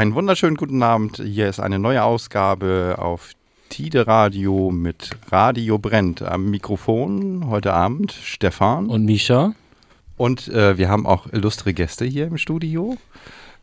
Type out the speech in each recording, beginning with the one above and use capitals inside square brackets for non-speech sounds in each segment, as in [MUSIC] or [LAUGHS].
Einen wunderschönen guten Abend. Hier ist eine neue Ausgabe auf Tide Radio mit Radio Brennt. Am Mikrofon heute Abend Stefan. Und Misha. Und äh, wir haben auch illustre Gäste hier im Studio.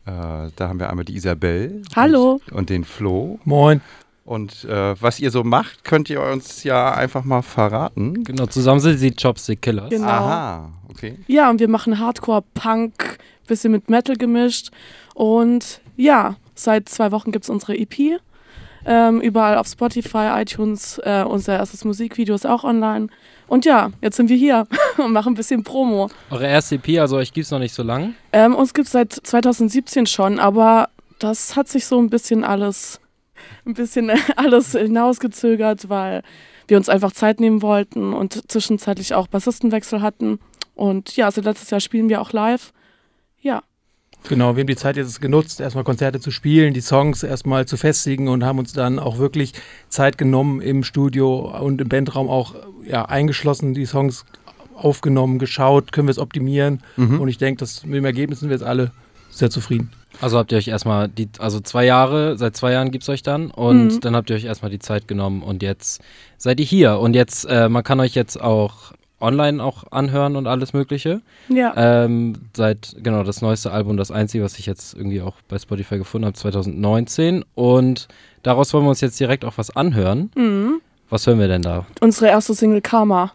Äh, da haben wir einmal die Isabel. Hallo. Und, und den Flo. Moin. Und äh, was ihr so macht, könnt ihr uns ja einfach mal verraten. Genau, zusammen sind sie Chopstick Killers. Genau. Aha, okay. Ja, und wir machen Hardcore, Punk, bisschen mit Metal gemischt. Und ja, seit zwei Wochen gibt es unsere EP. Ähm, überall auf Spotify, iTunes. Äh, unser erstes Musikvideo ist auch online. Und ja, jetzt sind wir hier [LAUGHS] und machen ein bisschen Promo. Eure erste EP, also euch gibt es noch nicht so lang? Ähm, uns gibt es seit 2017 schon, aber das hat sich so ein bisschen alles, ein bisschen [LAUGHS] alles hinausgezögert, weil wir uns einfach Zeit nehmen wollten und zwischenzeitlich auch Bassistenwechsel hatten. Und ja, seit letztes Jahr spielen wir auch live. Genau, wir haben die Zeit jetzt genutzt, erstmal Konzerte zu spielen, die Songs erstmal zu festigen und haben uns dann auch wirklich Zeit genommen im Studio und im Bandraum auch ja, eingeschlossen, die Songs aufgenommen, geschaut, können wir es optimieren. Mhm. Und ich denke, dass mit dem Ergebnis sind wir jetzt alle sehr zufrieden. Also habt ihr euch erstmal die, also zwei Jahre, seit zwei Jahren gibt es euch dann und Mhm. dann habt ihr euch erstmal die Zeit genommen und jetzt seid ihr hier. Und jetzt, äh, man kann euch jetzt auch online auch anhören und alles Mögliche. Ja. Ähm, seit, genau, das neueste Album, das einzige, was ich jetzt irgendwie auch bei Spotify gefunden habe, 2019. Und daraus wollen wir uns jetzt direkt auch was anhören. Mhm. Was hören wir denn da? Unsere erste Single Karma.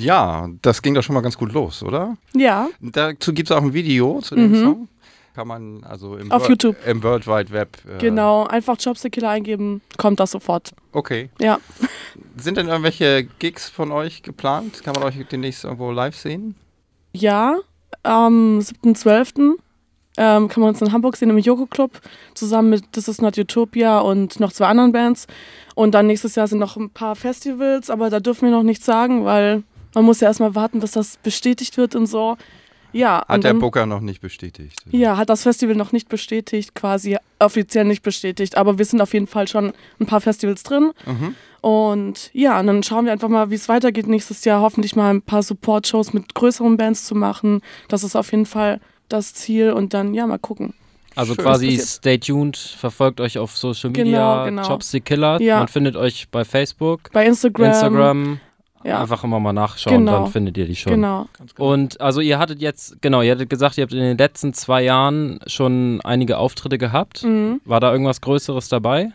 Ja, das ging doch schon mal ganz gut los, oder? Ja, Dazu gibt es auch ein Video zu dem Mhm. Song. Kann man also im, Auf Wor- YouTube. im World Wide Web. Äh, genau. Einfach Chopstick Killer eingeben, kommt das sofort. Okay. Ja. [LAUGHS] Sind denn irgendwelche Gigs von euch geplant? Kann man euch demnächst irgendwo live sehen? Ja, am 7.12. Ähm, kann man uns in Hamburg sehen im Yoko Club zusammen mit This Is Not Utopia und noch zwei anderen Bands. Und dann nächstes Jahr sind noch ein paar Festivals, aber da dürfen wir noch nichts sagen, weil man muss ja erstmal warten, bis das bestätigt wird und so. Ja, Hat und der dann, Booker noch nicht bestätigt. ja, hat das Festival noch nicht bestätigt, quasi offiziell nicht bestätigt, aber wir sind auf jeden Fall schon ein paar Festivals drin. Mhm. Und ja, und dann schauen wir einfach mal, wie es weitergeht nächstes Jahr. Hoffentlich mal ein paar Support-Shows mit größeren Bands zu machen. Das ist auf jeden Fall das Ziel. Und dann, ja, mal gucken. Also Schön. quasi stay tuned, verfolgt euch auf Social Genau, Media, genau. Chopstick Killer. Ja. Man findet euch bei Facebook, Bei Instagram. Instagram. Ja, Einfach immer mal nachschauen, Genau. dann findet ihr die schon. genau. Ganz genau. Und also ihr hattet jetzt, genau, ihr hattet gesagt, ihr habt in den letzten zwei Jahren schon einige Auftritte gehabt. Mhm. War da irgendwas Größeres dabei?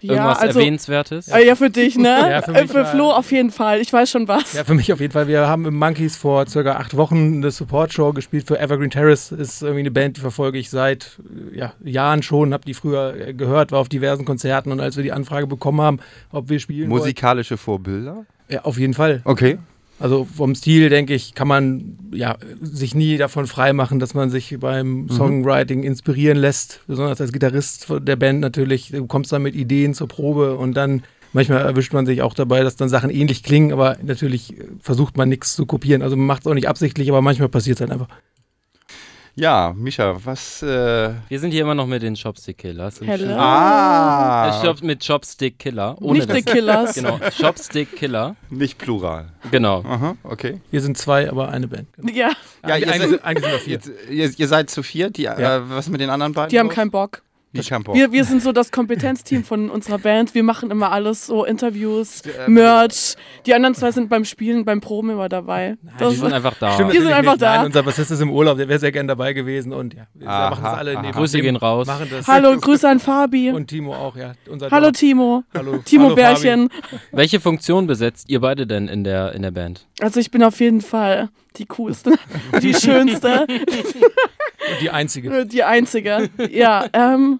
Ja, Irgendwas also, Erwähnenswertes? äh, ja, für dich, ne? [LAUGHS] Ja, für Äh, mich für war- Flo auf jeden Fall. Ich weiß schon was. Ja, für mich auf jeden Fall. Wir haben im Monkeys vor circa acht Wochen eine Support-Show gespielt für Evergreen Terrace. Ist irgendwie eine Band, die verfolge ich seit äh, ja, Jahren schon. Habe die früher äh, gehört, war auf diversen Konzerten und als wir die Anfrage bekommen haben, ob wir spielen wollen, Musikalische Vorbilder? Ja, auf jeden Fall. Okay. Also vom Stil, denke ich, kann man ja, sich nie davon freimachen, dass man sich beim Songwriting inspirieren lässt. Besonders als Gitarrist der Band natürlich. Du kommst dann mit Ideen zur Probe und dann manchmal erwischt man sich auch dabei, dass dann Sachen ähnlich klingen, aber natürlich äh, versucht man nichts zu kopieren. Also man macht es auch nicht absichtlich, aber manchmal passiert es halt einfach. Ja, Micha, was. Äh, Wir sind hier immer noch mit den Chopstick Killers. Hello. ah! Chop, mit Chopstick Killer. Ohne Nicht das, The Killers. [LAUGHS] Genau, Chopstick Killer. Nicht plural. Genau. Aha, okay. Wir sind zwei, aber eine Band. Ja, Ja, ihr seid- sind- wir vier. Ihr, ihr seid zu viert. Die, Ja. äh, was mit den anderen beiden? die haben los? keinen Bock. Die. Wir, wir sind so das Kompetenzteam von unserer Band. Wir machen immer alles, so Interviews, Äh, Merch. Die anderen zwei sind beim Spielen, beim Proben immer dabei. Die Das, sind einfach da. Stimmt Die sind einfach nicht. da. Nein, unser Bassist ist im Urlaub, der wäre sehr gern dabei gewesen und ja, wir Aha, machen das alle aha. neben Grüße gehen raus. Machen das. Hallo, Grüße an Fabi. Und Timo auch, ja. Unser Hallo Dorf. Timo. Hallo. Timo Hallo, Bärchen. Welche Funktion besetzt ihr beide denn in der, in der Band? Also ich bin auf jeden Fall die coolste, die [LAUGHS] schönste, Fabi. Und die einzige. die einzige. Ja, ähm,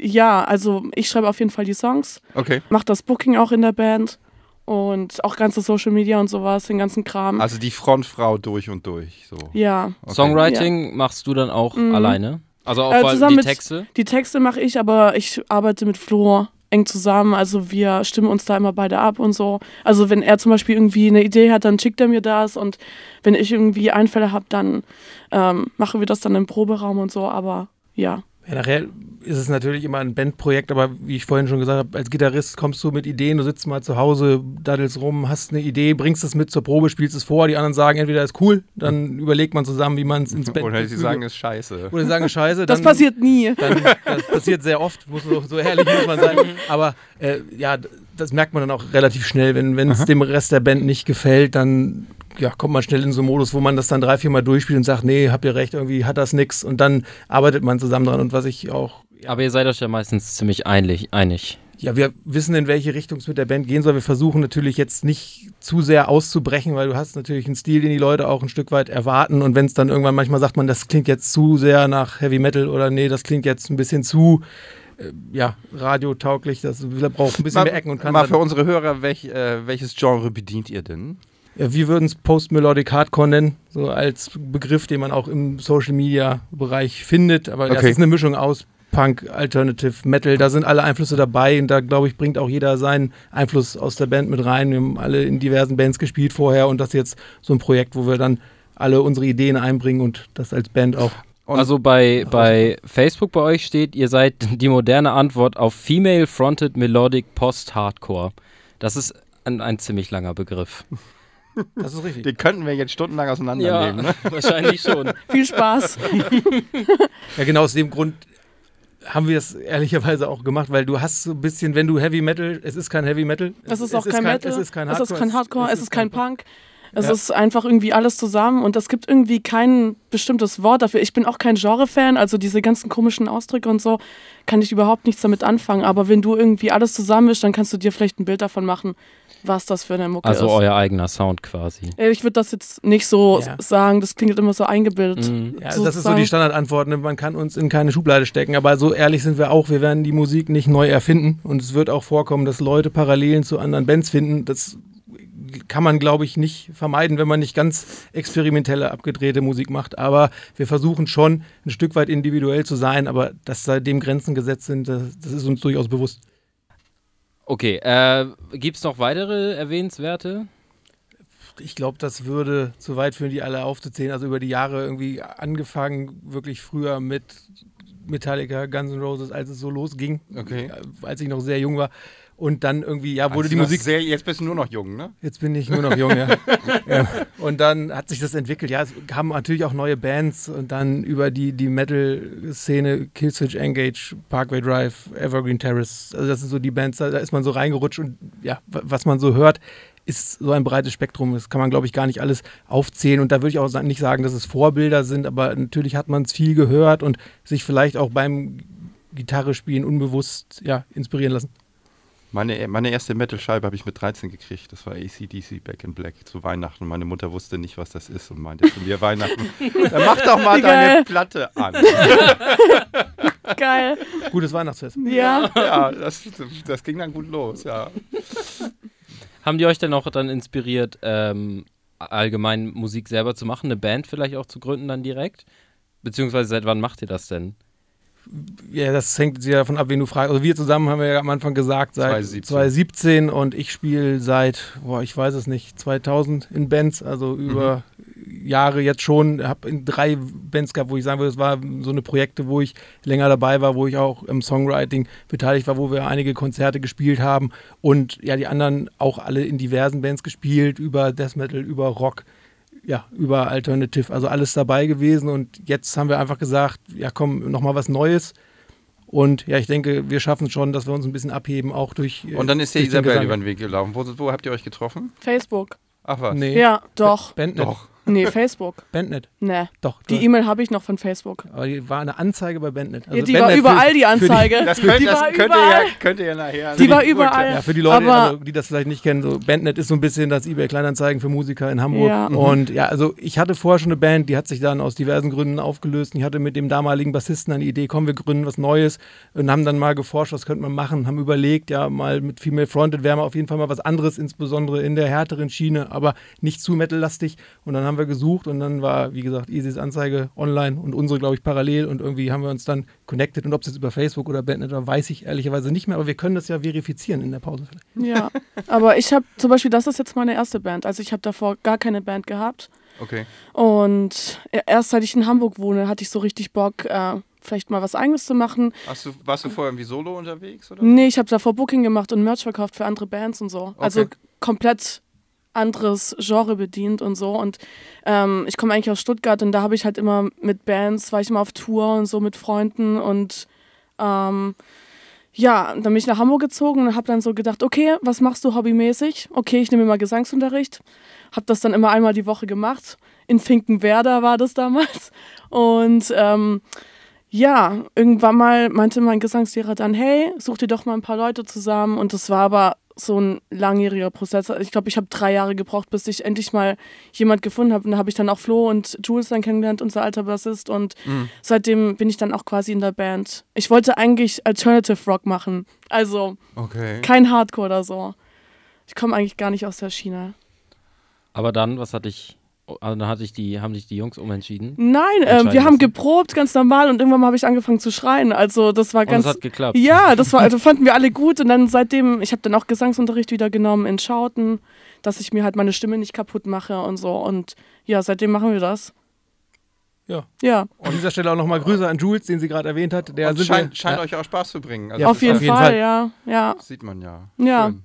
ja, also ich schreibe auf jeden Fall die Songs, Okay. mache das Booking auch in der Band und auch ganze Social Media und sowas, den ganzen Kram. Also die Frontfrau durch und durch. So. ja, Okay. Songwriting machst du dann auch Mhm. alleine? Also auch Äh, die mit- Texte? die Texte mache ich, aber ich arbeite mit Flo eng zusammen. Also wir stimmen uns da immer beide ab und so. Also wenn er zum Beispiel irgendwie eine Idee hat, dann schickt er mir das und wenn ich irgendwie Einfälle habe, dann ähm, machen wir das dann im Proberaum und so. Aber ja, Ja, nachher ist es natürlich immer ein Bandprojekt, aber wie ich vorhin schon gesagt habe, als Gitarrist kommst du mit Ideen, du sitzt mal zu Hause, daddelst rum, hast eine Idee, bringst es mit zur Probe, spielst es vor, die anderen sagen entweder ist cool, dann überlegt man zusammen, wie man es ins Band Oder sie sagen, ist scheiße. oder sie sagen scheiße, das dann, passiert nie. dann das passiert sehr oft, muss so, so ehrlich muss man sein, aber äh, ja, das merkt man dann auch relativ schnell, wenn es dem Rest der Band nicht gefällt, dann ja, kommt man schnell in so einen Modus, wo man das dann drei, vier Mal durchspielt und sagt, nee, habt ihr recht, irgendwie hat das nix und dann arbeitet man zusammen dran und was ich auch Aber ihr seid euch ja meistens ziemlich einig. einig. Ja, wir wissen, in welche Richtung es mit der Band gehen soll. Wir versuchen natürlich jetzt nicht zu sehr auszubrechen, weil du hast natürlich einen Stil, den die Leute auch ein Stück weit erwarten. Und wenn es dann irgendwann manchmal sagt man, das klingt jetzt zu sehr nach Heavy Metal oder nee, das klingt jetzt ein bisschen zu äh, ja, radiotauglich, das braucht ein bisschen mehr Ecken und mal Kanten. für unsere Hörer, welch, äh, welches Genre bedient ihr denn? Ja, wir würden es Post-Melodic Hardcore nennen, so als Begriff, den man auch im Social-Media-Bereich findet. Aber das Okay. ist eine Mischung aus Punk, Alternative, Metal. Da sind alle Einflüsse dabei und da, glaube ich, bringt auch jeder seinen Einfluss aus der Band mit rein. Wir haben alle in diversen Bands gespielt vorher und das ist jetzt so ein Projekt, wo wir dann alle unsere Ideen einbringen und das als Band auch. Und- also bei, bei Facebook bei euch steht, ihr seid [LAUGHS] die moderne Antwort auf Female Fronted Melodic Post-Hardcore. Das ist ein, ein ziemlich langer Begriff. Das ist richtig. Den könnten wir jetzt stundenlang auseinandernehmen. Ne? wahrscheinlich schon. [LAUGHS] Viel Spaß. Ja, genau aus dem Grund haben wir es ehrlicherweise auch gemacht, weil du hast so ein bisschen, wenn du Heavy Metal, es ist kein Heavy Metal. Es ist auch kein kein, Metal. Es ist kein es Hardcore. ist kein Hardcore, es ist kein Punk. Es Ja. ist einfach irgendwie alles zusammen und es gibt irgendwie kein bestimmtes Wort dafür. Ich bin auch kein Genre-Fan, also diese ganzen komischen Ausdrücke und so kann ich überhaupt nichts damit anfangen. Aber wenn du irgendwie alles zusammenmischst, dann kannst du dir vielleicht ein Bild davon machen, was das für eine Mucke Also ist. euer eigener Sound quasi. Ich würde das jetzt nicht so Ja. sagen, das klingt immer so eingebildet. Mhm. Ja, das ist so die Standardantwort. ne? Man kann uns in keine Schublade stecken, aber so ehrlich sind wir auch. Wir werden die Musik nicht neu erfinden und es wird auch vorkommen, dass Leute Parallelen zu anderen Bands finden. Das kann man, glaube ich, nicht vermeiden, wenn man nicht ganz experimentelle, abgedrehte Musik macht. Aber wir versuchen schon, ein Stück weit individuell zu sein, aber dass seitdem Grenzen gesetzt sind, das, das ist uns durchaus bewusst. Okay, äh, gibt es noch weitere erwähnenswerte? Ich glaube, das würde zu weit führen, die alle aufzuzählen. Also über die Jahre irgendwie angefangen, wirklich früher mit Metallica, Guns N' Roses, als es so losging, Okay. als ich noch sehr jung war. Und dann irgendwie, ja, wurde Also die Musik. Sehr, jetzt bist du nur noch jung, ne? Jetzt bin ich nur noch jung, ja. [LAUGHS] ja. Und dann hat sich das entwickelt. Ja, es kamen natürlich auch neue Bands und dann über die, die Metal-Szene, Killswitch Engage, Parkway Drive, Evergreen Terrace. Also das sind so die Bands, da, da ist man so reingerutscht und ja, wa- was man so hört, ist so ein breites Spektrum. Das kann man, glaube ich, gar nicht alles aufzählen. Und da würde ich auch nicht sagen, dass es Vorbilder sind, aber natürlich hat man es viel gehört und sich vielleicht auch beim Gitarre spielen unbewusst ja, inspirieren lassen. Meine, meine erste Metal-Scheibe habe ich mit 13 gekriegt. Das war ACDC Back in Black zu Weihnachten. Meine Mutter wusste nicht, was das ist und meinte zu mir Weihnachten, [LAUGHS] dann mach doch mal Wie deine geil. Platte an. [LAUGHS] Geil. Gutes Weihnachtsfest. Ja. ja, das, das ging dann gut los, ja. Haben die euch denn auch dann inspiriert, ähm, allgemein Musik selber zu machen, eine Band vielleicht auch zu gründen dann direkt? Beziehungsweise seit wann macht ihr das denn? Ja, das hängt sehr davon ab, wen du fragst. Also wir zusammen haben wir ja am Anfang gesagt, seit 2017. 2017 und ich spiele seit, boah, ich weiß es nicht, 2000 in Bands, also über Jahre jetzt schon. Habe in drei Bands gehabt, wo ich sagen würde, es war so eine Projekte, wo ich länger dabei war, wo ich auch im Songwriting beteiligt war, wo wir einige Konzerte gespielt haben und ja, die anderen auch alle in diversen Bands gespielt, über Death Metal, über Rock ja, über Alternative, also alles dabei gewesen und jetzt haben wir einfach gesagt, ja komm, nochmal was Neues und ja, ich denke, wir schaffen es schon, dass wir uns ein bisschen abheben, auch durch äh, Und dann ist den Isabel über den Weg gelaufen. Wo, wo habt ihr euch getroffen? Facebook. Ach was. Nee, Ja, doch. Bandnet. Doch. Nee, Facebook. [LAUGHS] Bandnet, Nee. doch. Die E-Mail habe ich noch von Facebook. aber die war eine Anzeige bei Bandnet. Also ja, die Bandnet war für- überall, die Anzeige. Das, könnt, die das war könnt, ihr überall. ja, könnt ihr ja nachher. Die war Gut. überall. Ja, für die Leute, Aber- also, die das vielleicht nicht kennen, so Bandnet ist so ein bisschen das eBay Kleinanzeigen für Musiker in Hamburg. Ja. Mhm. Und ja, also ich hatte vorher schon eine Band, die hat sich dann aus diversen Gründen aufgelöst. Und ich hatte mit dem damaligen Bassisten eine Idee, komm, wir gründen was Neues und haben dann mal geforscht, was könnte man machen, haben überlegt, ja, mal mit Female Fronted wäre mal auf jeden Fall mal was anderes, insbesondere in der härteren Schiene, aber nicht zu metallastig. Und dann haben wir gesucht und dann war, wie gesagt, Isis Anzeige online und unsere, glaube ich, parallel und irgendwie haben wir uns dann connected und ob es jetzt über Facebook oder Bandnet war, weiß ich ehrlicherweise nicht mehr, aber wir können das ja verifizieren in der Pause vielleicht. Ja, [LAUGHS] aber ich habe zum Beispiel, das ist jetzt meine erste Band. Also ich habe davor gar keine Band gehabt. Okay. Und erst seit ich in Hamburg wohne, hatte ich so richtig Bock, äh, vielleicht mal was Eigenes zu machen. Hast du, warst du vorher irgendwie solo unterwegs? Oder? Nee, ich habe davor Booking gemacht und Merch verkauft für andere Bands und so. Also Okay. komplett anderes Genre bedient und so. Und ähm, ich komme eigentlich aus Stuttgart und da habe ich halt immer mit Bands, war ich immer auf Tour und so mit Freunden und ähm, ja, dann bin ich nach Hamburg gezogen und habe dann so gedacht, okay, was machst du hobbymäßig? Okay, ich nehme mal Gesangsunterricht. Habe das dann immer einmal die Woche gemacht. In Finkenwerder war das damals. Und ähm, ja, irgendwann mal meinte mein Gesangslehrer dann, hey, such dir doch mal ein paar Leute zusammen. Und das war aber so ein langjähriger Prozess. Ich glaube, ich habe drei Jahre gebraucht, bis ich endlich mal jemand gefunden habe. Und da habe ich dann auch Flo und Jules dann kennengelernt, unser alter Bassist. Und Mhm. seitdem bin ich dann auch quasi in der Band. Ich wollte eigentlich Alternative Rock machen. Also Okay. kein Hardcore oder so. Ich komme eigentlich gar nicht aus der Schiene. Aber dann, was hatte ich, also dann hatte ich die, haben sich die Jungs umentschieden. Nein, ähm, wir haben geprobt, ganz normal. Und irgendwann mal habe ich angefangen zu schreien. Also das war Und ganz... es hat geklappt. Ja, das war, also fanden wir alle gut und dann seitdem, ich habe dann auch Gesangsunterricht wieder genommen in Schauten, dass ich mir halt meine Stimme nicht kaputt mache und so und ja, seitdem machen wir das. Ja. Ja, An dieser Stelle auch nochmal Grüße an Jules, den sie gerade erwähnt hat. Der Und sind scheint, scheint ja, euch auch Spaß zu bringen. Also Ja, auf jeden, auf jeden Fall, Fall. ja, ja. Das sieht man ja. Ja. Schön.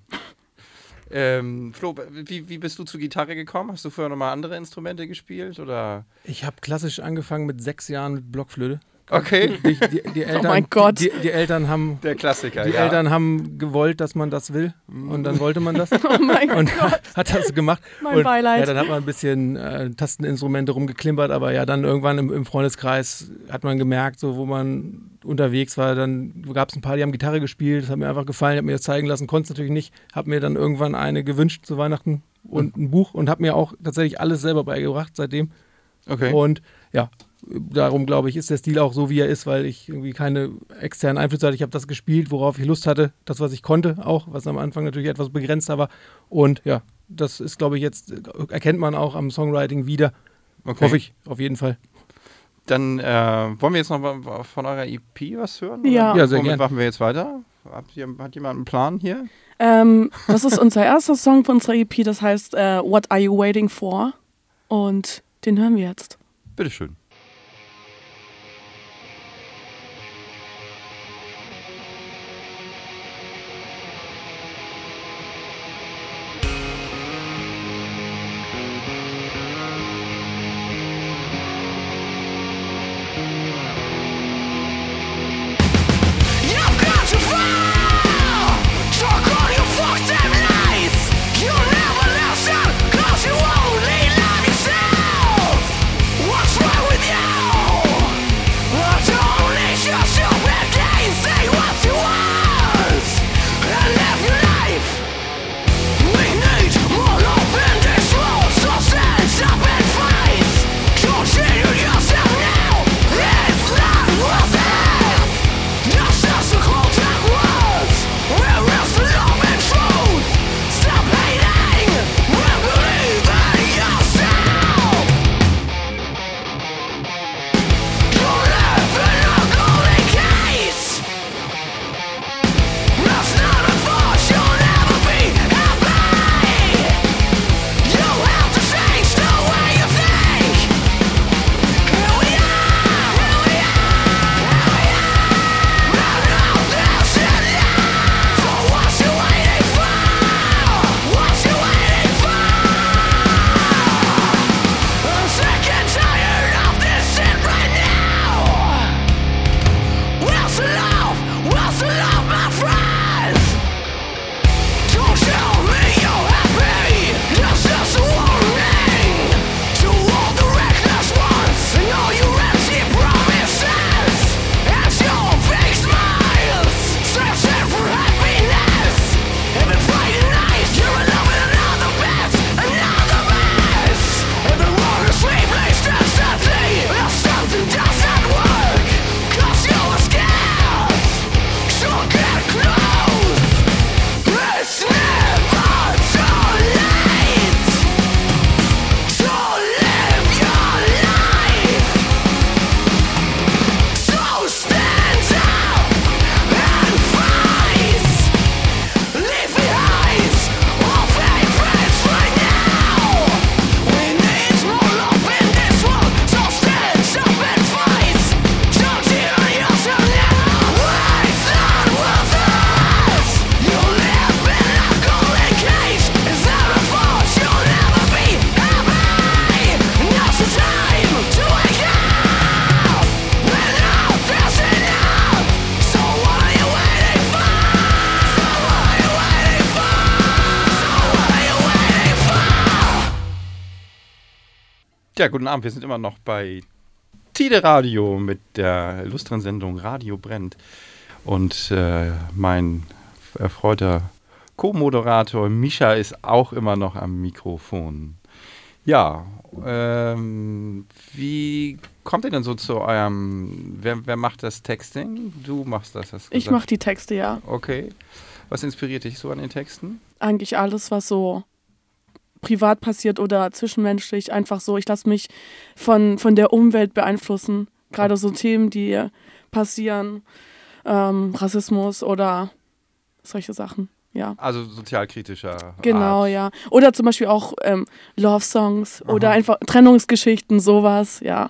Ähm, Flo, wie, wie bist du zur Gitarre gekommen? Hast du vorher nochmal andere Instrumente gespielt? Oder? Ich habe klassisch angefangen mit sechs Jahren mit Blockflöte. Okay. Die, die, die Eltern, Oh mein Gott. Die, die Eltern haben Der Klassiker, die ja. Eltern haben gewollt, dass man das will und dann wollte man das [LAUGHS] Oh mein und Gott. hat das gemacht. Mein und, Beileid. Ja, dann hat man ein bisschen äh, Tasteninstrumente rumgeklimpert, aber ja, dann irgendwann im, im Freundeskreis hat man gemerkt, so wo man unterwegs war, dann gab es ein paar, die haben Gitarre gespielt, das hat mir einfach gefallen, habe mir das zeigen lassen, konnte es natürlich nicht, habe mir dann irgendwann eine gewünscht zu Weihnachten und ein Buch und habe mir auch tatsächlich alles selber beigebracht seitdem. Okay. Und ja, darum glaube ich, ist der Stil auch so, wie er ist, weil ich irgendwie keine externen Einflüsse hatte. Ich habe das gespielt, worauf ich Lust hatte, das, was ich konnte, auch, was am Anfang natürlich etwas begrenzter war. Und ja, das ist, glaube ich, jetzt, erkennt man auch am Songwriting wieder. okay. Hoffe ich, auf jeden Fall. Dann äh, wollen wir jetzt noch mal von eurer EP was hören? Ja. Ja, sehr Womit gern. machen wir jetzt weiter? Ihr, hat jemand einen Plan hier? Ähm, das ist unser erster Song von unserer EP, das heißt äh, What Are You Waiting For? Und den hören wir jetzt. Bitteschön. Ja, guten Abend. Wir sind immer noch bei Tide Radio mit der illustren Sendung Radio brennt. Und äh, mein erfreuter Co-Moderator Mischa ist auch immer noch am Mikrofon. Ja, ähm, wie kommt ihr denn so zu eurem, wer, wer macht das Texting? Du machst das, hast du Ich mache die Texte, ja. Okay. Was inspiriert dich so an den Texten? Eigentlich alles, was so privat passiert oder zwischenmenschlich, einfach so. Ich lasse mich von, von der Umwelt beeinflussen. Gerade so Themen, die passieren, ähm, Rassismus oder solche Sachen. Ja. Also sozialkritischer Genau, Art. ja. Oder zum Beispiel auch ähm, Love-Songs oder einfach Trennungsgeschichten, sowas, ja.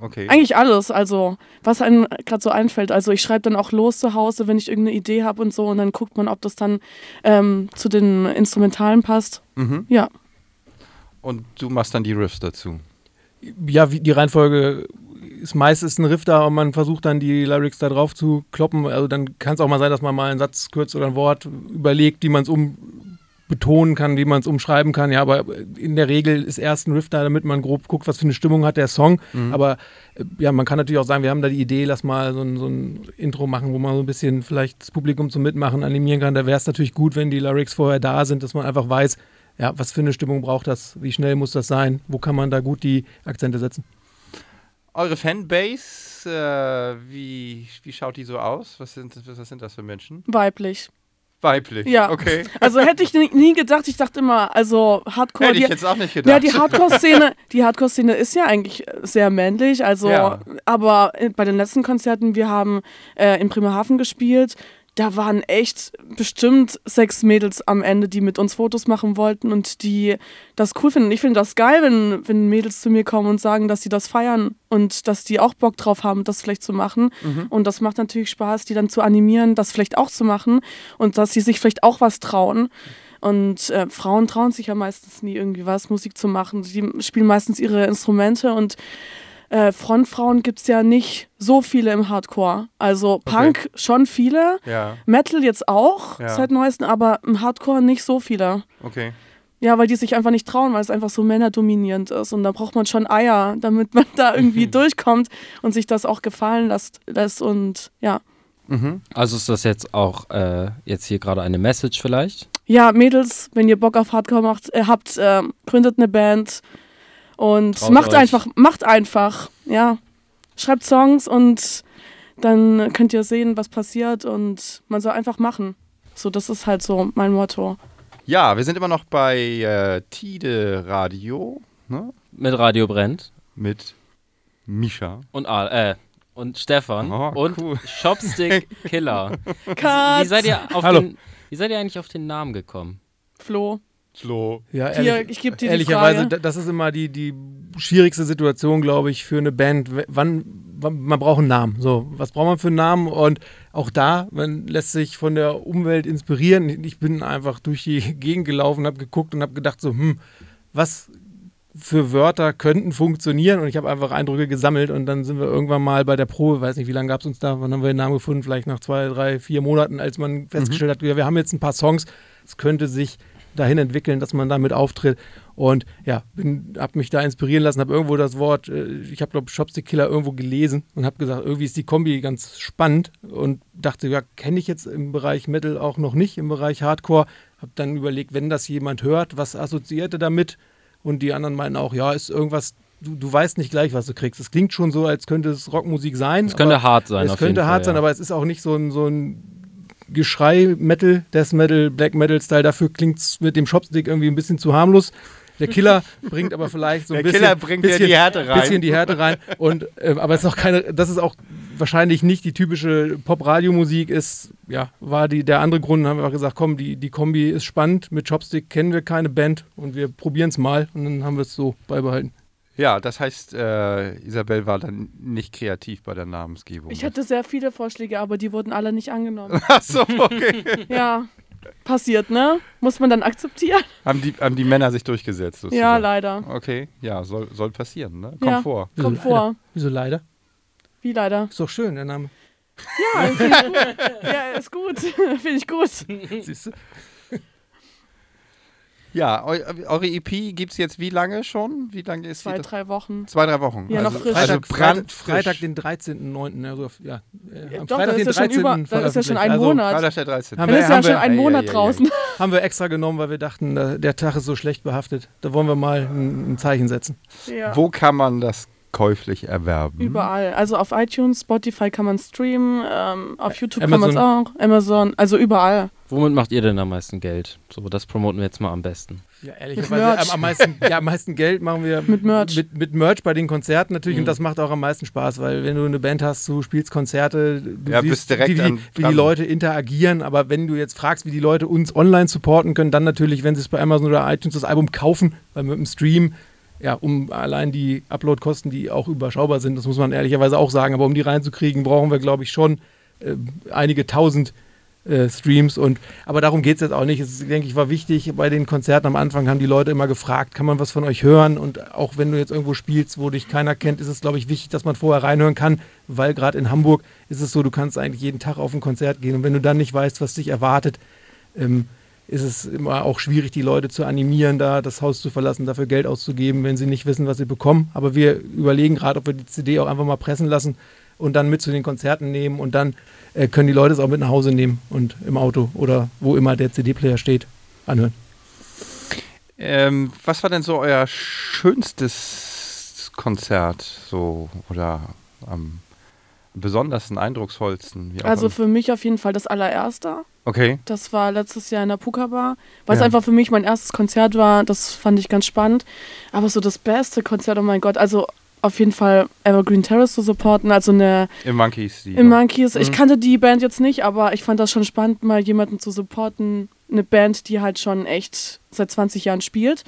Okay. Eigentlich alles, also was einem gerade so einfällt. Also ich schreibe dann auch los zu Hause, wenn ich irgendeine Idee habe und so und dann guckt man, ob das dann ähm, zu den Instrumentalen passt. Mhm. Ja. Und du machst dann die Riffs dazu. Ja, wie, die Reihenfolge ist meistens ein Riff da und man versucht dann die Lyrics da drauf zu kloppen. Also dann kann es auch mal sein, dass man mal einen Satz kürzt oder ein Wort überlegt, wie man es um betonen kann, wie man es umschreiben kann. Ja, aber in der Regel ist erst ein Riff da, damit man grob guckt, was für eine Stimmung hat der Song. Aber äh, ja, man kann natürlich auch sagen, wir haben da die Idee, lass mal so ein, so ein Intro machen, wo man so ein bisschen vielleicht das Publikum zum Mitmachen animieren kann. Da wäre es natürlich gut, wenn die Lyrics vorher da sind, dass man einfach weiß, ja, was für eine Stimmung braucht das, wie schnell muss das sein, wo kann man da gut die Akzente setzen. Eure Fanbase, äh, wie, wie schaut die so aus? Was sind, was sind das für Menschen? Weiblich. Weiblich. Ja. Okay. [LAUGHS] Also hätte ich nie, gedacht, ich dachte immer, also Hardcore. Hätte ich jetzt auch nicht gedacht. Ja, die Hardcore-Szene, [LAUGHS] die Hardcore-Szene ist ja eigentlich sehr männlich. Also, Ja. aber äh, bei den letzten Konzerten, wir haben äh, in Bremerhaven gespielt. Da waren echt bestimmt sechs Mädels am Ende, die mit uns Fotos machen wollten und die das cool finden. Ich finde das geil, wenn, wenn Mädels zu mir kommen und sagen, dass sie das feiern und dass die auch Bock drauf haben, das vielleicht zu machen. Und das macht natürlich Spaß, die dann zu animieren, das vielleicht auch zu machen und dass sie sich vielleicht auch was trauen. Und äh, Frauen trauen sich ja meistens nie irgendwie was, Musik zu machen. Die spielen meistens ihre Instrumente und äh, Frontfrauen gibt es ja nicht so viele im Hardcore. Also Punk schon viele, Ja, Metal jetzt auch Ja. seit neuestem, aber im Hardcore nicht so viele. okay. Ja, weil die sich einfach nicht trauen, weil es einfach so männerdominierend ist. Und da braucht man schon Eier, damit man da irgendwie [LAUGHS] durchkommt und sich das auch gefallen lässt. lässt. Und ja. Mhm. Also ist das jetzt auch äh, jetzt hier gerade eine Message vielleicht? Ja, Mädels, wenn ihr Bock auf Hardcore macht, äh, habt, äh, gründet eine Band und Traut macht euch. einfach, macht einfach, ja. Schreibt Songs und dann könnt ihr sehen, was passiert und man soll einfach machen. So, das ist halt so mein Motto. Ja, wir sind immer noch bei äh, Tide Radio ne? Mit Radio Brennt mit Misha. und Al äh, und Stefan Oh, und cool. Shopstick [LAUGHS] Killer. Wie seid ihr auf Hallo. den wie seid ihr eigentlich auf den Namen gekommen? Flo, Flo. Ja, hier, ich gebe dir Ehrlicherweise, Frage. da- das ist immer die, die schwierigste Situation, glaube ich, für eine Band. Wann, wann, man braucht einen Namen. So, was braucht man für einen Namen? Und auch da, man lässt sich von der Umwelt inspirieren. Ich bin einfach durch die [LAUGHS] Gegend gelaufen, habe geguckt und habe gedacht so, hm, was für Wörter könnten funktionieren und ich habe einfach Eindrücke gesammelt und dann sind wir irgendwann mal bei der Probe, weiß nicht, wie lange gab es uns da, wann haben wir den Namen gefunden, vielleicht nach zwei, drei, vier Monaten, als man festgestellt hat, ja, wir haben jetzt ein paar Songs, es könnte sich dahin entwickeln, dass man damit auftritt und ja, habe mich da inspirieren lassen, habe irgendwo das Wort, äh, ich habe glaube Shopstick Killer irgendwo gelesen und habe gesagt, irgendwie ist die Kombi ganz spannend und dachte, ja, kenne ich jetzt im Bereich Metal auch noch nicht, im Bereich Hardcore, habe dann überlegt, wenn das jemand hört, was assoziierte damit und die anderen meinten auch, ja, ist irgendwas, du, du weißt nicht gleich, was du kriegst. Es klingt schon so, als könnte es Rockmusik sein. Es könnte hart sein Es könnte hart Fall, sein, ja. aber es ist auch nicht so ein, so ein Geschrei-Metal, Death Metal, Black Metal-Style. Dafür klingt es mit dem Shopstick irgendwie ein bisschen zu harmlos. Der Killer [LAUGHS] bringt aber vielleicht so ein Der bisschen, Killer bringt ja bisschen, die Härte rein. bisschen die Härte rein. Und, äh, aber es ist auch keine, das ist auch wahrscheinlich nicht die typische Pop-Radio-Musik. Ist, ja, war die, der andere Grund, haben wir auch gesagt, komm, die, die Kombi ist spannend. Mit Chopstick kennen wir keine Band und wir probieren es mal. Und dann haben wir es so beibehalten. Ja, das heißt, äh, Isabel war dann nicht kreativ bei der Namensgebung. Ich hatte sehr viele Vorschläge, aber die wurden alle nicht angenommen. [LAUGHS] Achso, okay. [LAUGHS] ja, passiert, ne? Muss man dann akzeptieren? haben, die, haben die Männer sich durchgesetzt? Ja, sozusagen? leider. Okay, ja, soll, soll passieren, ne? Kommt Ja. vor. Kommt Wieso vor. leider? Wieso leider? Wie leider? Ist doch schön, der Name. Ja, [LAUGHS] ich gut. Ja, ist gut. finde ich gut. Siehst du? Ja, eu, eure EP gibt es jetzt wie lange schon? Wie lange ist Zwei, drei Wochen. Zwei, drei Wochen. Ja, noch also, frisch. Also Freitag, Freitag, brandfrisch. Freitag, den 13.09. Also, ja, äh, am Doch, Freitag, das den ist ja schon 13. über- das ist ja schon ein. Monat. Freitag der 13. Haben Dann wir- ist ja schon ein Ei, ei, Monat draußen. Also, [LAUGHS] [LAUGHS] haben wir extra genommen, weil wir dachten, der Tag ist so schlecht behaftet. Da wollen wir mal ein, ein Zeichen setzen. Ja. Wo kann man das käuflich erwerben? Überall. Also auf iTunes, Spotify kann man streamen, ähm, auf YouTube Amazon. kann man es auch, Amazon, also überall. Womit macht ihr denn am meisten Geld? So, das promoten wir jetzt mal am besten. Ja, ehrlicherweise, am, am, meisten, ja, am meisten Geld machen wir Mit Merch. Mit, mit Merch bei den Konzerten natürlich Mhm. und das macht auch am meisten Spaß, weil wenn du eine Band hast, du spielst Konzerte, du Ja, siehst, bist direkt wie, wie, wie die. Leute interagieren, aber wenn du jetzt fragst, wie die Leute uns online supporten können, dann natürlich, wenn sie es bei Amazon oder iTunes das Album kaufen, weil mit dem Stream, ja, um allein die Uploadkosten, die auch überschaubar sind, das muss man ehrlicherweise auch sagen, aber um die reinzukriegen, brauchen wir, glaube ich, schon äh, einige tausend äh, Streams und aber darum geht es jetzt auch nicht. Es ist, denke ich, war wichtig. Bei den Konzerten am Anfang haben die Leute immer gefragt, kann man was von euch hören? Und auch wenn du jetzt irgendwo spielst, wo dich keiner kennt, ist es, glaube ich, wichtig, dass man vorher reinhören kann, weil gerade in Hamburg ist es so, du kannst eigentlich jeden Tag auf ein Konzert gehen und wenn du dann nicht weißt, was dich erwartet, ähm, ist es immer auch schwierig, die Leute zu animieren, da das Haus zu verlassen, dafür Geld auszugeben, wenn sie nicht wissen, was sie bekommen. Aber wir überlegen gerade, ob wir die CD auch einfach mal pressen lassen und dann mit zu den Konzerten nehmen und dann äh, können die Leute es auch mit nach Hause nehmen und im Auto oder wo immer der CD-Player steht, anhören. Ähm, was war denn so euer schönstes Konzert so oder am besondersten, eindrucksvollsten? Wie auch Also für mich auf jeden Fall das allererste. okay. Das war letztes Jahr in der Puka Bar, weil es Ja. einfach für mich mein erstes Konzert war. Das fand ich ganz spannend. Aber so das beste Konzert, oh mein Gott, also auf jeden Fall Evergreen Terrace zu supporten, also eine Im Monkeys. Die im Monkeys. Ich Mhm. kannte die Band jetzt nicht, aber ich fand das schon spannend, mal jemanden zu supporten. Eine Band, die halt schon echt seit 20 Jahren spielt.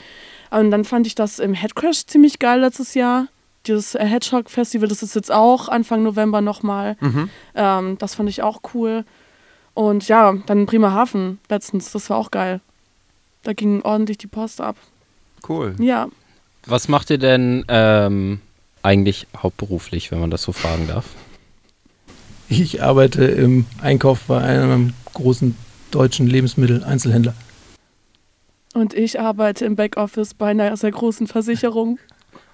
Und dann fand ich das im Headcrash ziemlich geil letztes Jahr. Dieses Hedgehog Festival, das ist jetzt auch Anfang November nochmal. Mhm. Ähm, das fand ich auch cool. Und ja, dann Bremerhaven letztens, das war auch geil. Da ging ordentlich die Post ab. Cool. Ja, Was macht ihr denn ähm, eigentlich hauptberuflich, wenn man das so fragen darf? Ich arbeite im Einkauf bei einem großen deutschen Lebensmittel-Einzelhändler. und ich arbeite im Backoffice bei einer sehr großen Versicherung.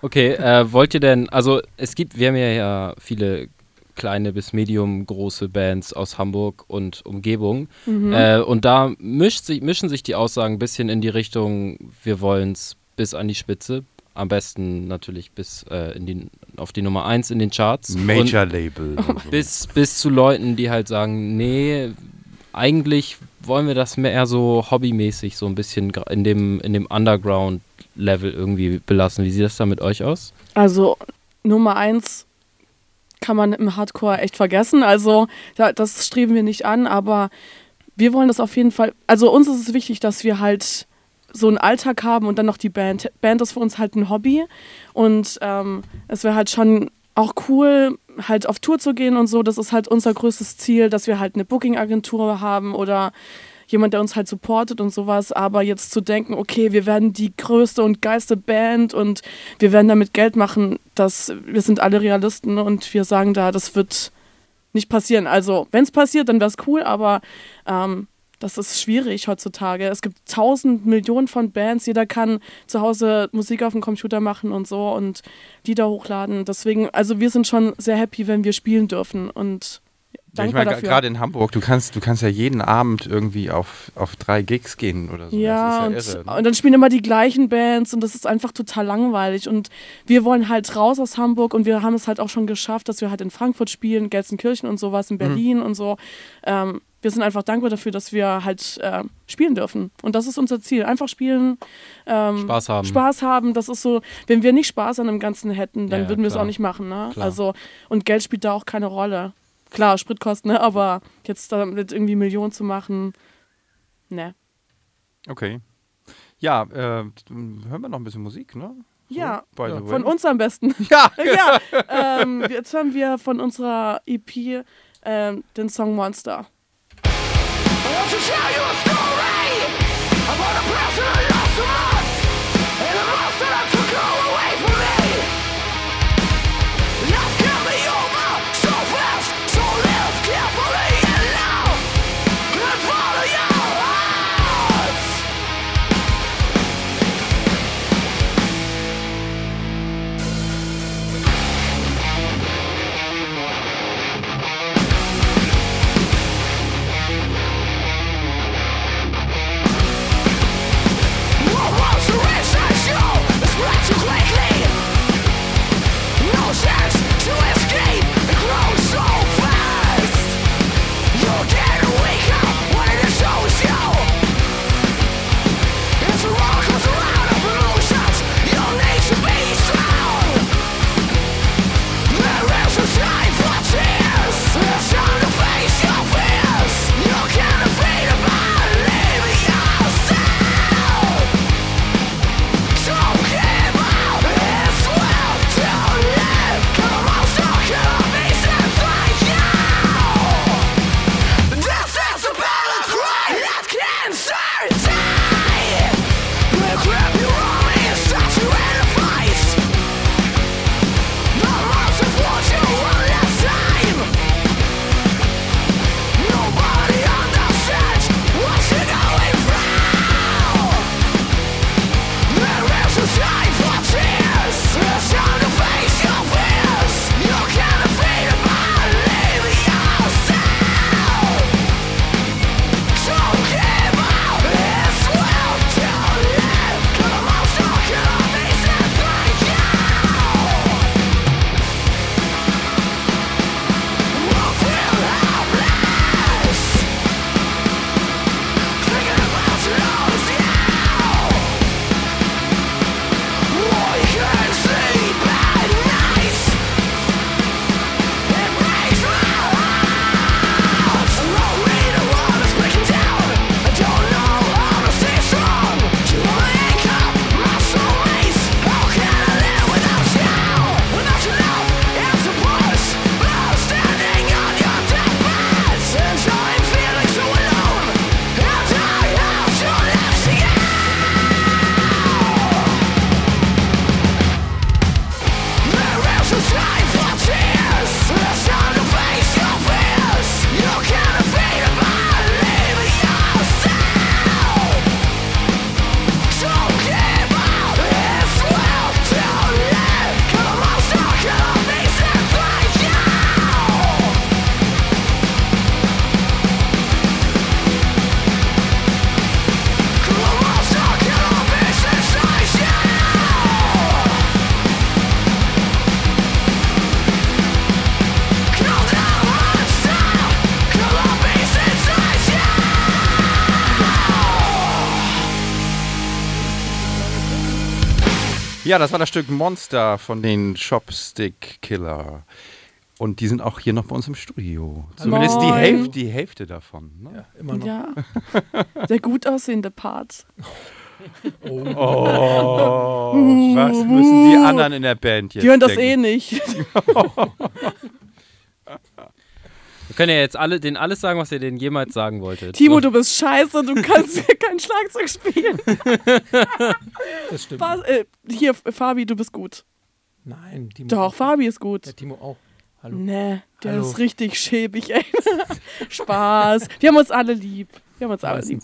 Okay, äh, wollt ihr denn, also es gibt, wir haben ja, ja viele kleine bis medium große Bands aus Hamburg und Umgebung. Mhm. Äh, und da mischt sich, mischen sich die Aussagen ein bisschen in die Richtung, wir wollen es bis an die Spitze. Am besten natürlich bis äh, in die, auf die Nummer 1 in den Charts. Major Label. bis, bis zu Leuten, die halt sagen, nee, eigentlich wollen wir das mehr so hobbymäßig so ein bisschen in dem, in dem Underground-Level irgendwie belassen. Wie sieht das da mit euch aus? Also Nummer eins kann man im Hardcore echt vergessen. Also da, das streben wir nicht an, aber wir wollen das auf jeden Fall. Also uns ist es wichtig, dass wir halt so einen Alltag haben und dann noch die Band. Band ist für uns halt ein Hobby und ähm, es wäre halt schon auch cool, halt auf Tour zu gehen und so. Das ist halt unser größtes Ziel, dass wir halt eine Booking-Agentur haben oder jemand, der uns halt supportet und sowas. Aber jetzt zu denken, okay, wir werden die größte und geilste Band und wir werden damit Geld machen, das, wir sind alle Realisten und wir sagen da, das wird nicht passieren. Also, wenn es passiert, dann wäre es cool, aber ähm, das ist schwierig heutzutage. Es gibt tausend Millionen von Bands, jeder kann zu Hause Musik auf dem Computer machen und so und Lieder hochladen. Deswegen, also wir sind schon sehr happy, wenn wir spielen dürfen und Ja, ich meine, gerade in Hamburg, du kannst, du kannst ja jeden Abend irgendwie auf, auf drei Gigs gehen oder so. Ja, ja und, irre. ne? und dann spielen immer die gleichen Bands und das ist einfach total langweilig. Und wir wollen halt raus aus Hamburg und wir haben es halt auch schon geschafft, dass wir halt in Frankfurt spielen, Gelsenkirchen und sowas, Mhm. in Berlin und so. Ähm, wir sind einfach dankbar dafür, dass wir halt äh, spielen dürfen. Und das ist unser Ziel. Einfach spielen, ähm, Spaß haben. Spaß haben. Das ist so, wenn wir nicht Spaß an dem Ganzen hätten, dann Ja, würden wir es auch nicht machen. Ne? Klar. Also, und Geld spielt da auch keine Rolle. Klar, Spritkosten, ne? aber jetzt damit irgendwie Millionen zu machen, ne. Okay. Ja, äh, hören wir noch ein bisschen Musik, ne? So, Ja. Von uns am besten. [LAUGHS] Ja, [LAUGHS] ja, ähm, jetzt hören wir von unserer EP ähm, den Song Monster. I want to tell you a story Ja, das war das Stück Monster von den Chopstick Killer. Und die sind auch hier noch bei uns im Studio. Zumindest die. Hälfte, die Hälfte davon. Ne? Ja, immer noch. Ja. Der gut aussehende Part. Oh, was müssen die anderen in der Band jetzt Die hören das denken? eh nicht. [LAUGHS] Wir können ja jetzt alle, denen alles sagen, was ihr denen jemals sagen wolltet. Timo, so. du bist scheiße, du kannst [LAUGHS] hier kein Schlagzeug spielen. [LAUGHS] Das stimmt. Was, äh, hier, Fabi, du bist gut. Nein, Timo. Doch, Fabi ist gut. Ja, Timo auch. Hallo. Nee, der Hallo. ist richtig schäbig, ey. Spaß. Wir haben uns alle lieb. Wir haben uns alle lieb.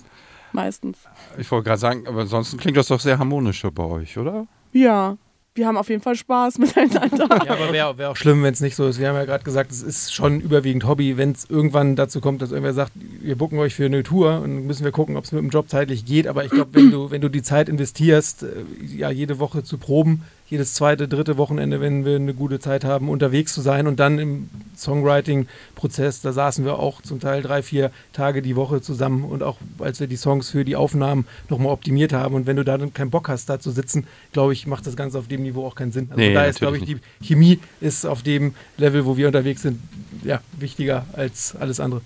Meistens. Ich wollte gerade sagen, aber ansonsten klingt das doch sehr harmonisch so bei euch, oder? Ja. Wir haben auf jeden Fall Spaß [LAUGHS] miteinander. Ja, aber wäre wär auch schlimm, wenn es nicht so ist. Wir haben ja gerade gesagt, es ist schon überwiegend Hobby. Wenn es irgendwann dazu kommt, dass irgendwer sagt, wir bucken euch für eine Tour und müssen wir gucken, ob es mit dem Job zeitlich geht. Aber ich glaube, wenn du, wenn du die Zeit investierst, äh, ja, jede Woche zu proben, jedes zweite, dritte Wochenende, wenn wir eine gute Zeit haben, unterwegs zu sein und dann im Songwriting-Prozess, da saßen wir auch zum Teil drei, vier Tage die Woche zusammen und auch als wir die Songs für die Aufnahmen nochmal optimiert haben. Und wenn du da dann keinen Bock hast, da zu sitzen, glaube ich, macht das Ganze auf dem Niveau auch keinen Sinn. Also Nee, da ist, glaube ich, die Chemie ist auf dem Level, wo wir unterwegs sind, ja, wichtiger als alles andere.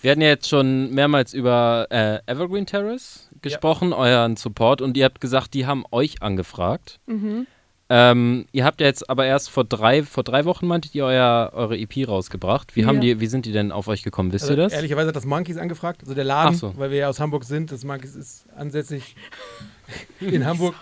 Wir hatten ja jetzt schon mehrmals über äh, Evergreen Terrace gesprochen, euren Support, und ihr habt gesagt, die haben euch angefragt. Mhm. Ähm, ihr habt ja jetzt aber erst vor drei, vor drei Wochen, meintet ihr, euer, eure EP rausgebracht. Wie, haben Ja. die, wie sind die denn auf euch gekommen? Wisst Also, ihr das? Ehrlicherweise hat das Monkeys angefragt, also der Laden, so. weil wir ja aus Hamburg sind. Das Monkeys ist ansässig in Hamburg.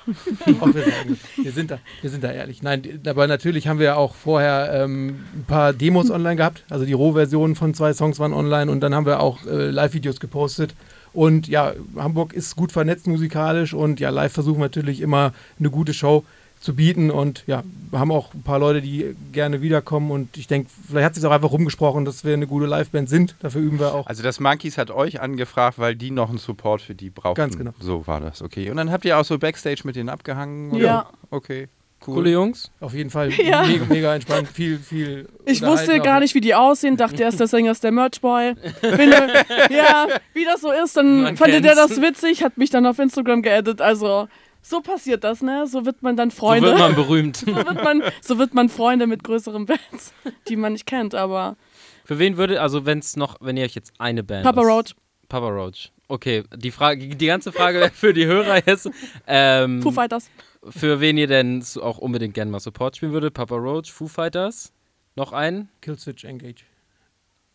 Auch wir, sagen, wir, sind da, wir sind da ehrlich. Nein, aber natürlich haben wir auch vorher ähm, ein paar Demos online gehabt. Also die Rohversionen von zwei Songs waren online und dann haben wir auch äh, Live-Videos gepostet. Und ja, Hamburg ist gut vernetzt musikalisch und ja, live versuchen wir natürlich immer eine gute Show zu bieten und ja, wir haben auch ein paar Leute, die gerne wiederkommen und ich denke, vielleicht hat sich auch einfach rumgesprochen, dass wir eine gute Liveband sind. Dafür üben wir auch. Also das Monkeys hat euch angefragt, weil die noch einen Support für die brauchten. Ganz genau. So war das, okay. Und dann habt ihr auch so Backstage mit denen abgehangen? oder? Ja. Okay, cool. Coole Jungs. Auf jeden Fall [LAUGHS] Ja. mega, mega entspannt, viel, viel. Ich wusste auch. gar nicht, wie die aussehen, dachte erst, der Sänger ist der Merchboy. Bin, [LAUGHS] ja, wie das so ist, dann Man fand der das witzig, hat mich dann auf Instagram geaddet. Also, so passiert das, ne? So wird man dann Freunde. So wird man berühmt. [LAUGHS] so, wird man, so wird man Freunde mit größeren Bands, die man nicht kennt, aber Für wen würde, also wenn es noch, wenn ihr euch jetzt eine Band. Papa Roach, Papa Roach. Okay, die Frage, die ganze Frage für die Hörer jetzt. Ähm, Foo Fighters. für wen ihr denn so auch unbedingt gerne mal Support spielen würdet? Papa Roach, Foo Fighters. Noch einen? Killswitch Engage.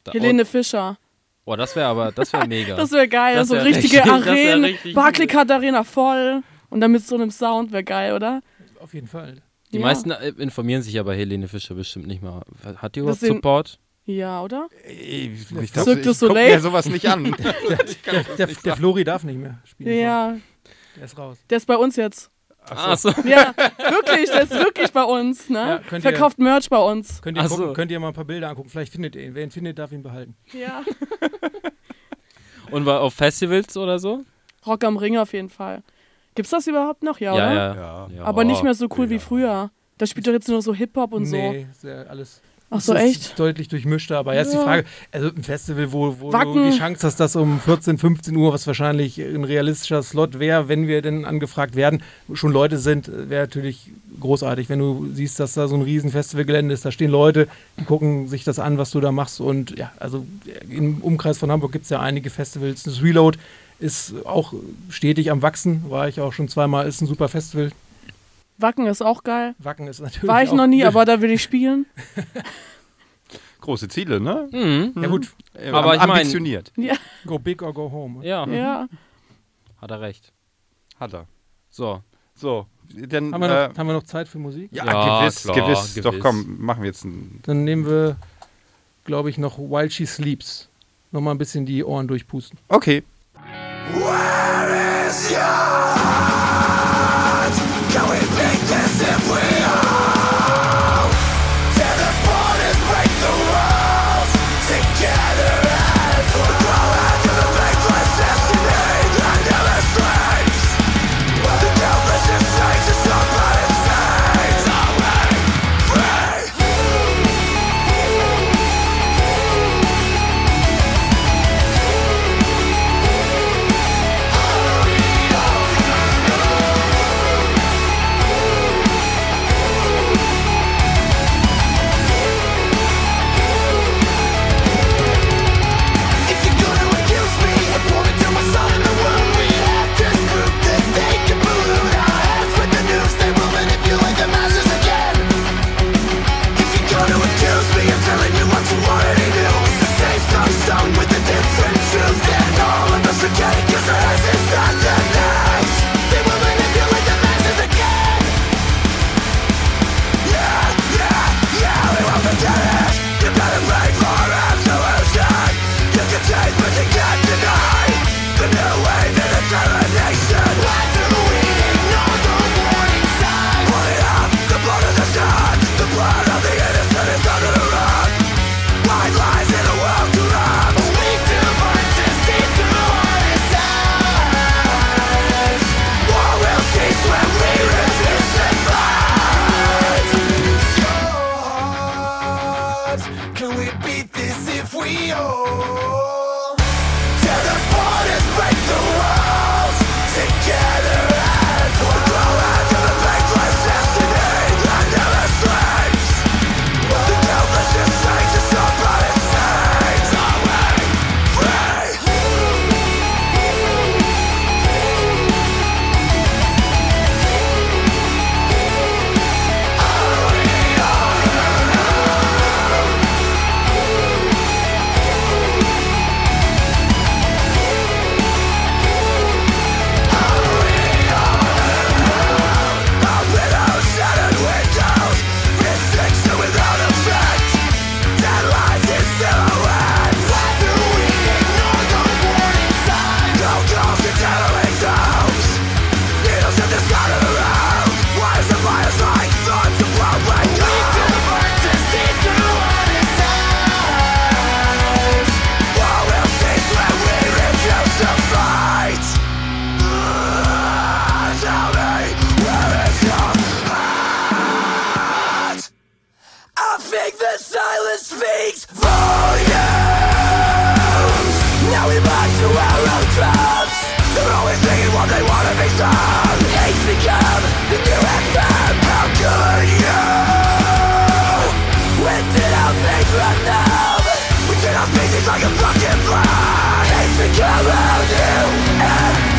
Da- Helene Fischer. Oh, das wäre aber, das wäre mega. [LAUGHS] Das wäre geil. Das so wär richtige richtig- Arenen. richtig Barclaycard Arena voll. Und dann mit so einem Sound wäre geil, oder? Auf jeden Fall. die ja. meisten äh, informieren sich ja bei Helene Fischer bestimmt nicht mal. Hat die überhaupt sind- Support? Ja, oder? Ich, ich, du ich guck mir sowas nicht an. [LAUGHS] Der, der Flori darf nicht mehr spielen. Ja, Der ist raus. der ist bei uns jetzt. Ach so. Ja, wirklich, der ist wirklich bei uns, ne? Ja, könnt ihr- Verkauft Merch bei uns. Könnt ihr, Ach so. gucken, könnt ihr mal ein paar Bilder angucken. Vielleicht findet ihr ihn. Wer ihn findet, darf ihn behalten. Ja. [LAUGHS] Und war auf Festivals oder so? Rock am Ring auf jeden Fall. Gibt's das überhaupt noch? Ja, oder? ja. Ja. ja. Aber nicht mehr so cool wie Ja. früher. Da spielt doch jetzt nur so Hip-Hop und so. Nee, ist ja alles. Ach so, es ist echt? Deutlich durchmischter. Aber jetzt die Ja. Frage: Also, ein Festival, wo, wo du die Chance hast, dass um 14, 15 Uhr, was wahrscheinlich ein realistischer Slot wäre, wenn wir denn angefragt werden, schon Leute sind, wäre natürlich großartig. Wenn du siehst, dass da so ein riesen Festivalgelände ist, da stehen Leute, die gucken sich das an, was du da machst. Und ja, also im Umkreis von Hamburg gibt es ja einige Festivals. Das Reload ist auch stetig am Wachsen, war ich auch schon zweimal, ist ein super Festival. Wacken ist auch geil. Wacken ist natürlich. War ich auch noch nie, [LAUGHS] aber da will ich spielen. [LAUGHS] Große Ziele, ne? Mhm. Ja, gut, Äh, Aber ich mein- ambitioniert. Ja, go big or go home. Ja, ja. hat er recht. Hat er. So. So, dann. Haben wir, äh, noch, haben wir noch Zeit für Musik? ja, Ja, gewiss, klar, gewiss, gewiss. Doch, komm, machen wir jetzt ein. Dann nehmen wir, glaube ich, noch While She Sleeps. Nochmal ein bisschen die Ohren durchpusten. Okay. Where is your We tear our species like a fucking flag It's becoming you and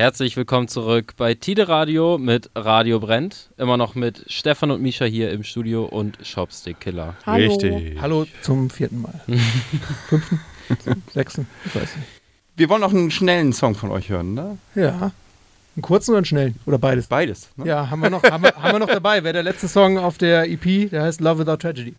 Herzlich willkommen zurück bei Tide Radio mit Radio Brennt. Immer noch mit Stefan und Misha hier im Studio und Shopstick Killer. Hallo. Richtig. Hallo zum vierten Mal. [LAUGHS] Fünften? Sechsten? Ich weiß nicht. Wir wollen noch einen schnellen Song von euch hören, ne? Ja. Einen kurzen oder einen schnellen? Oder beides? Beides. Ne? Ja, haben wir noch, haben wir, haben wir noch dabei. Wäre der letzte Song auf der EP, der heißt Love Without Tragedy.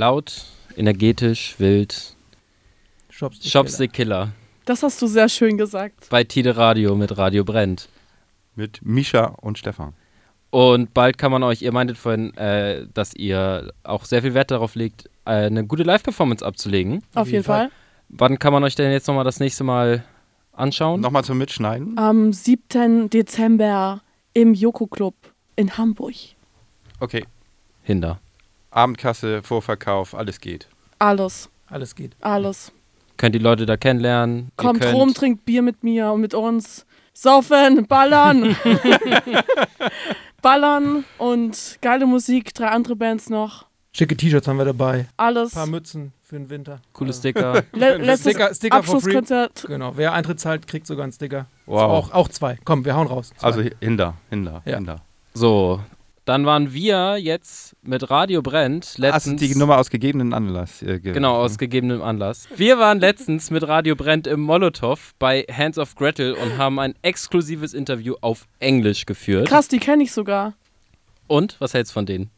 Laut, energetisch, wild. Shopstick. Shopstick Killer. Das hast du sehr schön gesagt. Bei Tide Radio mit Radio Brennt. Mit Misha und Stefan. Und bald kann man euch, ihr meintet vorhin, äh, dass ihr auch sehr viel Wert darauf legt, äh, eine gute Live-Performance abzulegen. Auf jeden Fall. Wann kann man euch denn jetzt nochmal das nächste Mal anschauen? Nochmal zum Mitschneiden. Am 7. Dezember im Joko Club in Hamburg. Okay. Hinder. Abendkasse, Vorverkauf, alles geht. Alles, Alles geht. alles. Könnt die Leute da kennenlernen. Kommt rum, trinkt Bier mit mir und mit uns. Saufen, ballern. [LAUGHS] ballern und geile Musik, drei andere Bands noch. Schicke T-Shirts haben wir dabei. Alles. Ein paar Mützen für den Winter. Coole Sticker. [LAUGHS] Le letztes Sticker- Sticker. Abschlusskonzert. Genau. Wer Eintritt zahlt, kriegt sogar einen Sticker. Wow. Auch, auch zwei. Komm, wir hauen raus. Zwei. Also Hinder, Hinder, Ja. Hinder. So, dann waren wir jetzt mit Radio Brennt Hast letztens. du die Nummer aus gegebenen Anlass? Äh, ge- Genau, aus gegebenem Anlass. Wir waren letztens mit Radio Brennt im Molotow bei Hands of Gretel und haben ein exklusives Interview auf Englisch geführt. Krass, die kenne ich sogar. Und was hältst du von denen?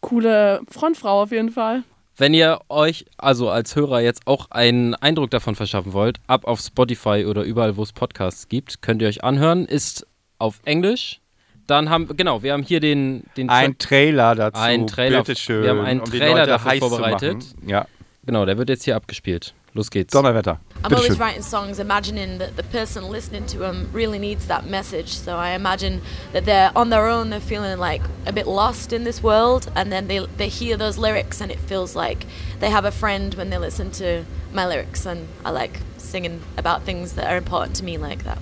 Coole Frontfrau auf jeden Fall. Wenn ihr euch also als Hörer jetzt auch einen Eindruck davon verschaffen wollt, ab auf Spotify oder überall, wo es Podcasts gibt, könnt ihr euch anhören. Ist auf Englisch. Dann haben genau, wir haben hier den, den Ein Trailer dazu. Ein Trailer. Bitteschön, Wir haben einen um die Trailer Leute dafür heiß zu vorbereitet. machen. Ja, genau, der wird jetzt hier abgespielt. Los geht's. Donnerwetter. I'm always writing songs imagining that the person listening to them really needs that message. So I imagine that they're on their own, they're feeling like a bit lost in this world, and then they, they hear those lyrics and it feels like they have a friend when they listen to my lyrics. And I like singing about things that are important to me like that.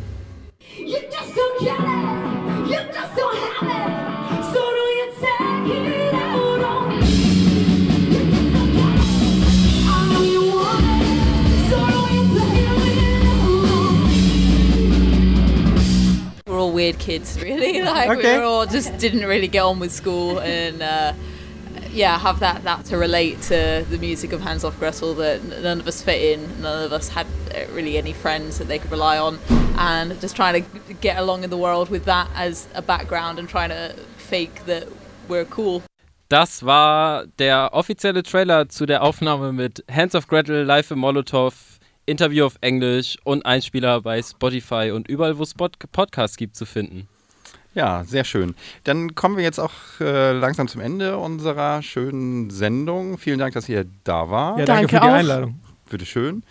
Weird kids, really. [LAUGHS] Like Okay. we were all just didn't really get on with school, and uh, yeah, have that that to relate to the music of Hands Off Gretel. That none of us fit in. None of us had really any friends that they could rely on, and just trying to get along in the world with that as a background and trying to fake that we're cool. Das war der offizielle Trailer zu der Aufnahme mit Hands of Gretel live im Molotow, Interview auf Englisch und Einspieler bei Spotify und überall, wo es Spot Podcasts gibt, zu finden. Ja, sehr schön. Dann kommen wir jetzt auch äh, langsam zum Ende unserer schönen Sendung. Vielen Dank, dass ihr da wart. Ja, danke, Danke für die auch. Einladung. Bitte schön.